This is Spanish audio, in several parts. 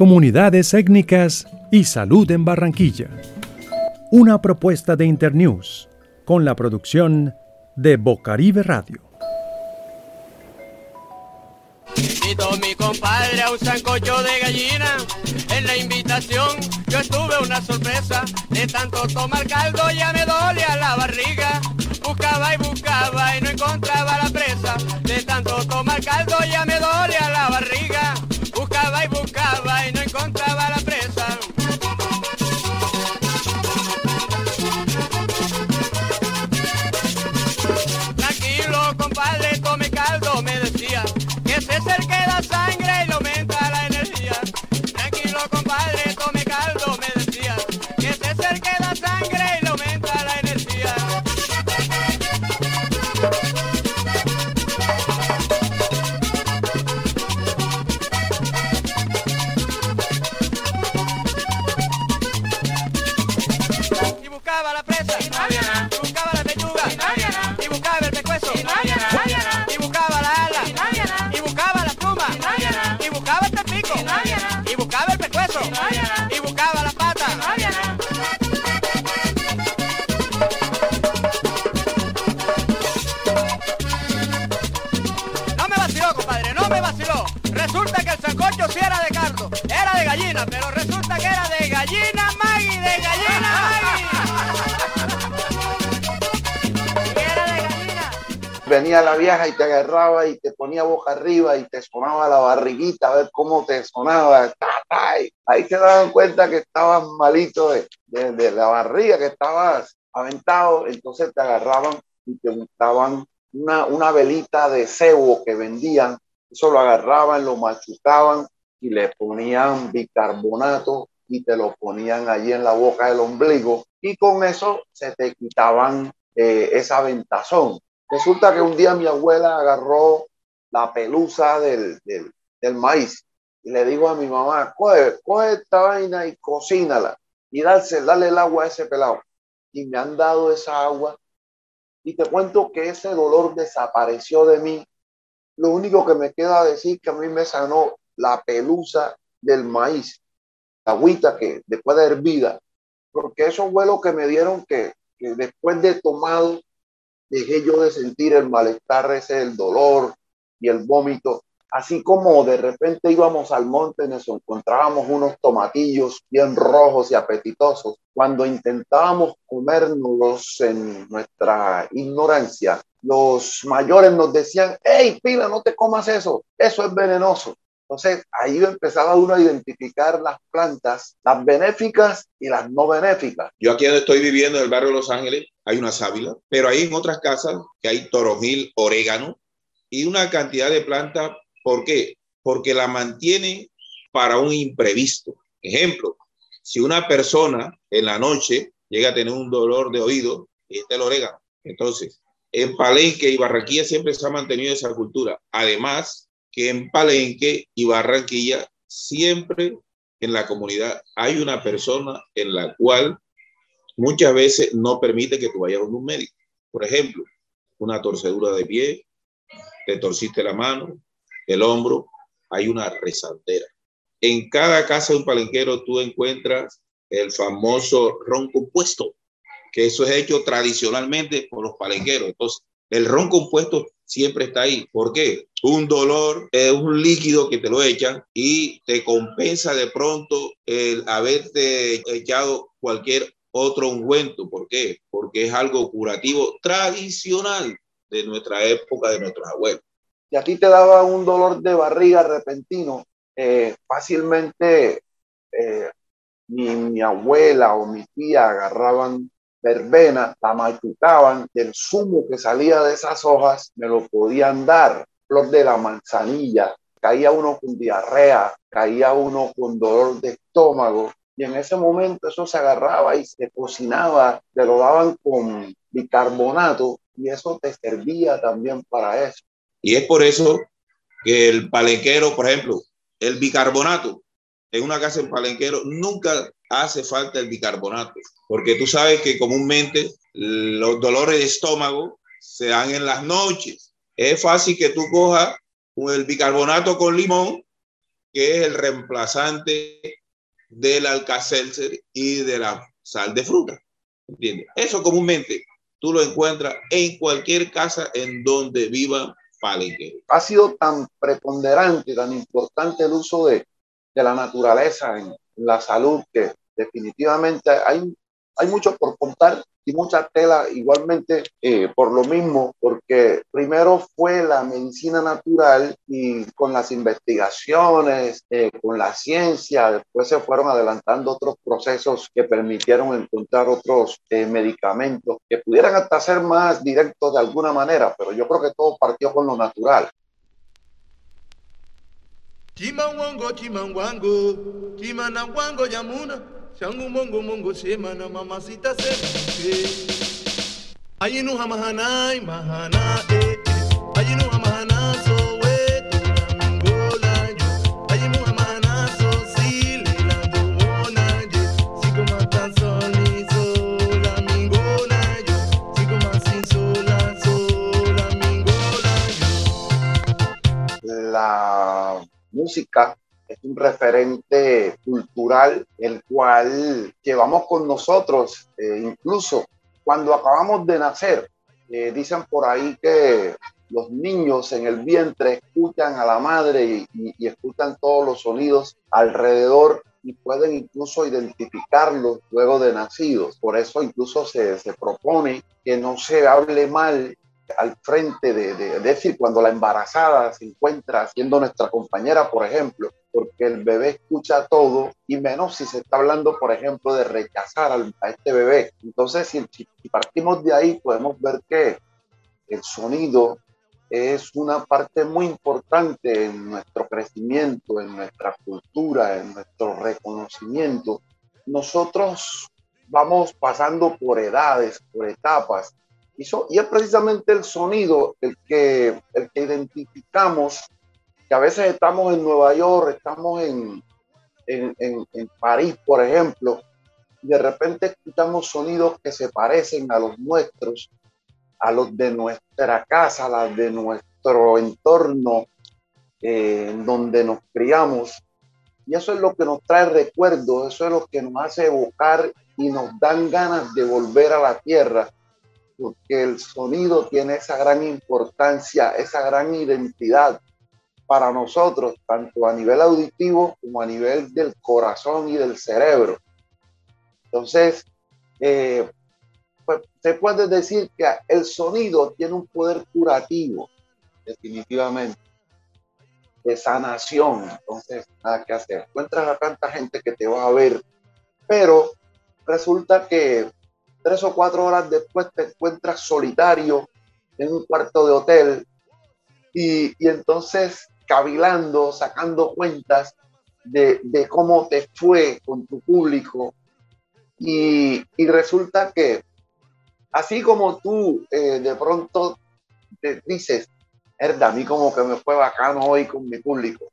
comunidades étnicas y salud en Barranquilla. Una propuesta de Internews con la producción de Bocaribe Radio. Invito mi compadre a un sancocho de gallina. En la invitación yo estuve una sorpresa. De tanto tomar caldo ya me dolía la barriga. Buscaba y buscaba y no encontraba la presa. De tanto tomar caldo ya me venía la vieja y te agarraba y te ponía boca arriba y te sonaba la barriguita a ver cómo te sonaba. Ahí te daban cuenta que estabas malito de, de- de la barriga, que estabas aventado. Entonces te agarraban y te untaban una, una velita de cebo que vendían. Eso lo agarraban, lo machucaban y le ponían bicarbonato y te lo ponían allí en la boca del ombligo. Y con eso se te quitaban eh, esa ventazón. Resulta que un día mi abuela agarró la pelusa del, del, maíz y le digo a mi mamá, coge, coge esta vaina y cocínala y darse, dale el agua a ese pelado. Y me han dado esa agua y te cuento que ese dolor desapareció de mí. Lo único que me queda decir que a mí me sanó la pelusa del maíz, la agüita que después de hervida, porque eso fue lo que me dieron que, que después de tomado dejé yo de sentir el malestar ese, el dolor y el vómito. Así como de repente íbamos al monte y nos encontrábamos unos tomatillos bien rojos y apetitosos, cuando intentábamos comérnoslos en nuestra ignorancia, los mayores nos decían, hey, pila, no te comas eso, eso es venenoso. Entonces ahí empezaba uno a identificar las plantas, las benéficas y las no benéficas. Yo aquí donde estoy viviendo, en el barrio de Los Ángeles, hay una sábila, pero hay en otras casas que hay torojil, orégano y una cantidad de plantas. ¿Por qué? Porque la mantienen para un imprevisto. Ejemplo, si una persona en la noche llega a tener un dolor de oído, este el orégano. Entonces, en Palenque y Barranquilla siempre se ha mantenido esa cultura. Además, que en Palenque y Barranquilla siempre en la comunidad hay una persona en la cual muchas veces no permite que tú vayas a un médico. Por ejemplo, una torcedura de pie, te torciste la mano, el hombro, hay una rezandera. En cada casa de un palenquero tú encuentras el famoso ron compuesto, que eso es hecho tradicionalmente por los palenqueros. Entonces, el ron compuesto siempre está ahí. ¿Por qué? Un dolor es un líquido que te lo echan y te compensa de pronto el haberte echado cualquier otro ungüento. ¿Por qué? Porque es algo curativo tradicional de nuestra época, de nuestros abuelos. Si a ti te daba un dolor de barriga repentino, eh, fácilmente eh, mi, mi abuela o mi tía agarraban verbena, la machucaban, del zumo que salía de esas hojas me lo podían dar, flor de la manzanilla, caía uno con diarrea, caía uno con dolor de estómago, y en ese momento eso se agarraba y se cocinaba, te lo daban con bicarbonato, y eso te servía también para eso. Y es por eso que el palenquero, por ejemplo, el bicarbonato, en una casa en palenquero nunca hace falta el bicarbonato, porque tú sabes que comúnmente los dolores de estómago se dan en las noches. Es fácil que tú cojas el bicarbonato con limón que es el reemplazante del alcacelser y de la sal de fruta. ¿Entiendes? Eso comúnmente tú lo encuentras en cualquier casa en donde viva palenque. Ha sido tan preponderante, tan importante el uso de, de la naturaleza en la salud que definitivamente hay, hay mucho por contar y mucha tela igualmente eh, por lo mismo, porque primero fue la medicina natural y con las investigaciones, eh, con la ciencia, después se fueron adelantando otros procesos que permitieron encontrar otros eh, medicamentos que pudieran hasta ser más directos de alguna manera, pero yo creo que todo partió con lo natural. Chimanguango, yamuna. Changu mongo mongo shema na mamacita se Ayinu hamahanai mahana eh eh. Ayinu hamahana so wetu na mingola yo. Ayinu hamahana so sili la duona je Sigo mata soli so la mingola yo. Sigo masin so la so la mingola yo. La música es un referente cultural el cual llevamos con nosotros, eh, incluso cuando acabamos de nacer. Eh, dicen por ahí que los niños en el vientre escuchan a la madre y, y, escuchan todos los sonidos alrededor y pueden incluso identificarlos luego de nacidos. Por eso incluso se, se propone que no se hable mal al frente de, de, de, decir, cuando la embarazada se encuentra siendo nuestra compañera, por ejemplo, porque el bebé escucha todo y menos si se está hablando, por ejemplo, de rechazar a este bebé. Entonces, si partimos de ahí, podemos ver que el sonido es una parte muy importante en nuestro crecimiento, en nuestra cultura, en nuestro reconocimiento. Nosotros vamos pasando por edades, por etapas, y, es precisamente el sonido el que, el que identificamos que a veces estamos en Nueva York, estamos en, en, en, en, París, por ejemplo, y de repente escuchamos sonidos que se parecen a los nuestros, a los de nuestra casa, a los de nuestro entorno eh, donde nos criamos. Y eso es lo que nos trae recuerdos, eso es lo que nos hace evocar y nos dan ganas de volver a la tierra, porque el sonido tiene esa gran importancia, esa gran identidad para nosotros, tanto a nivel auditivo como a nivel del corazón y del cerebro. Entonces, eh, pues, se puede decir que el sonido tiene un poder curativo, definitivamente, de sanación. Entonces, nada que hacer. Encuentras a tanta gente que te va a ver, pero resulta que tres o cuatro horas después te encuentras solitario en un cuarto de hotel y, y entonces cavilando, sacando cuentas de, de, cómo te fue con tu público. Y, y resulta que, así como tú eh, de pronto te dices, herda, a mí como que me fue bacano hoy con mi público,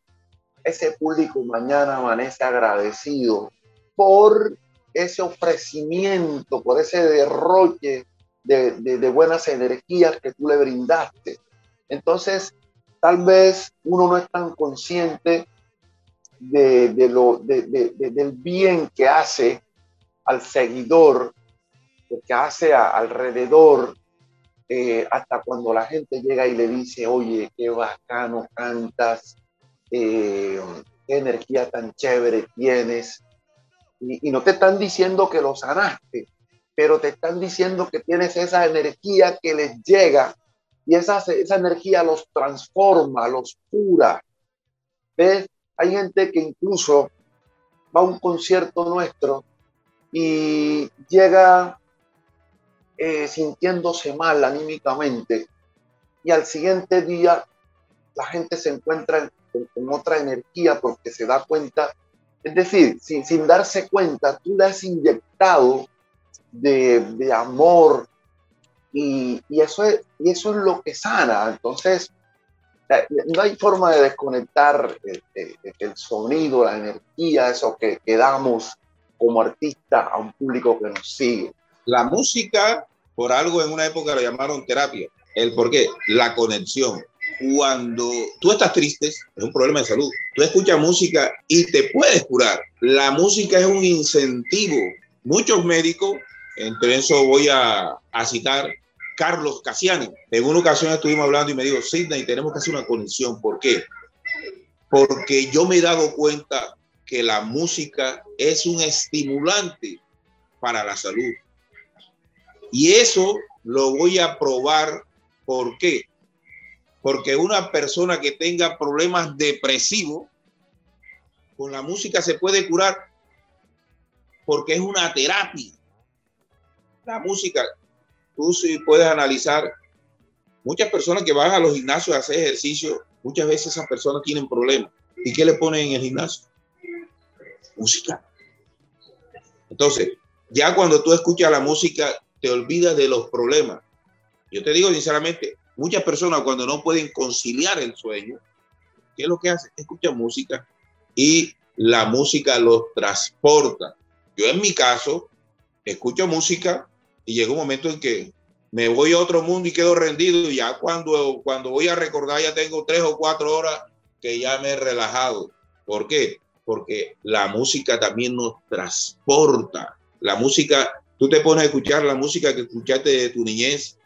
ese público mañana amanece agradecido por ese ofrecimiento, por ese derroche de, buenas energías que tú le brindaste. Entonces, tal vez uno no es tan consciente de, lo, del bien que hace al seguidor, que hace a, alrededor, eh, hasta cuando la gente llega y le dice, oye, qué bacano cantas, eh, qué energía tan chévere tienes. Y, y no te están diciendo que lo sanaste, pero te están diciendo que tienes esa energía que les llega y esa, esa energía los transforma, los cura. ¿Ves? Hay gente que incluso va a un concierto nuestro y llega eh, sintiéndose mal anímicamente y al siguiente día la gente se encuentra con, con otra energía porque se da cuenta, es decir, sin, darse cuenta, tú le has inyectado de, amor, y, eso es, lo que sana. Entonces, no hay forma de desconectar el, el, el sonido, la energía, eso que, que damos como artista a un público que nos sigue. La música, por algo en una época lo llamaron terapia. ¿El por qué? La conexión. Cuando tú estás triste, es un problema de salud. Tú escuchas música y te puedes curar. La música es un incentivo. Muchos médicos, entre eso voy a, citar Carlos Casiani. En una ocasión estuvimos hablando y me dijo, Sidney, tenemos que hacer una conexión. ¿Por qué? Porque yo me he dado cuenta que la música es un estimulante para la salud. Y eso lo voy a probar. ¿Por qué? Porque una persona que tenga problemas depresivos, con la música se puede curar porque es una terapia. La música, tú sí puedes analizar, muchas personas que van a los gimnasios a hacer ejercicio, muchas veces esas personas tienen problemas. ¿Y qué le ponen en el gimnasio? Música. Entonces, ya cuando tú escuchas la música, te olvidas de los problemas. Yo te digo sinceramente, muchas personas cuando no pueden conciliar el sueño, ¿qué es lo que hacen? Escuchan música y la música los transporta. Yo en mi caso, escucho música y llega un momento en que me voy a otro mundo y quedo rendido y ya cuando, cuando voy a recordar ya tengo tres o cuatro horas que ya me he relajado. ¿Por qué? Porque la música también nos transporta. La música, tú te pones a escuchar la música que escuchaste de tu niñez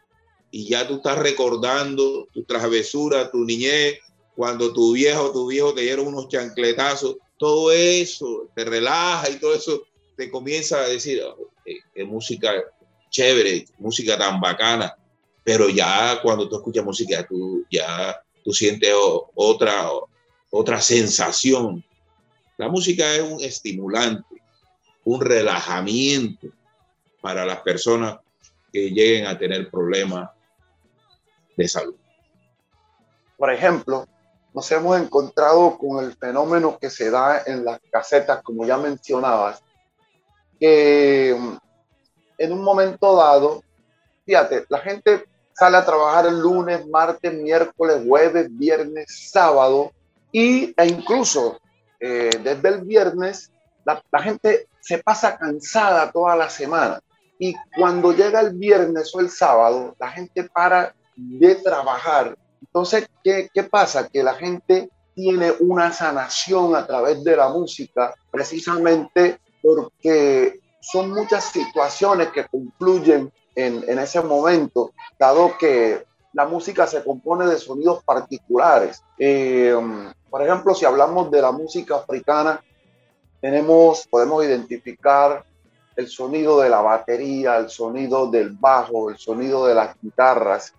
y ya tú estás recordando tu travesura, tu niñez, cuando tu viejo tu viejo te dieron unos chancletazos, todo eso te relaja y todo eso te comienza a decir, oh, qué música chévere, música tan bacana, pero ya cuando tú escuchas música, tú ya tú sientes otra, otra sensación. La música es un estimulante, un relajamiento para las personas que lleguen a tener problemas de salud. Por ejemplo, nos hemos encontrado con el fenómeno que se da en las casetas, como ya mencionabas, que mm, en un momento dado, fíjate, la gente sale a trabajar el lunes, martes, miércoles, jueves, viernes, sábado, y, e incluso eh, desde el viernes, la, la gente se pasa cansada toda la semana. Y cuando llega el viernes o el sábado, la gente para de trabajar. Entonces, ¿qué, ¿qué, pasa? Que la gente tiene una sanación a través de la música, precisamente porque son muchas situaciones que confluyen en, en ese momento, dado que la música se compone de sonidos particulares. Eh, por ejemplo, si hablamos de la música africana, tenemos, podemos identificar el sonido de la batería, el sonido del bajo, el sonido de las guitarras,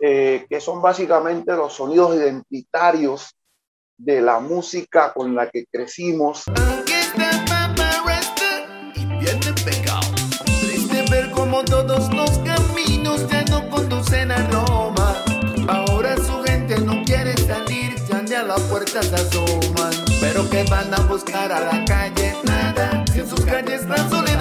eh, que son básicamente los sonidos identitarios de la música con la que crecimos. ver como todos los caminos ya no conducen a Roma. Ahora su gente no quiere salir, ya ni a la puerta se asoman. Pero que van a buscar a la calle, nada. Si en sus calles la soledad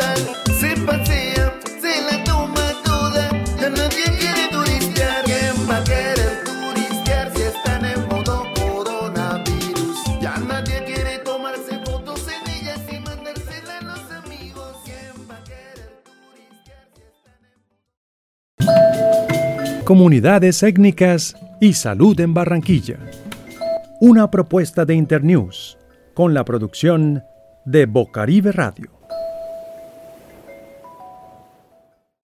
Comunidades étnicas y salud en Barranquilla. Una propuesta de Internews con la producción de Bocaribe Radio.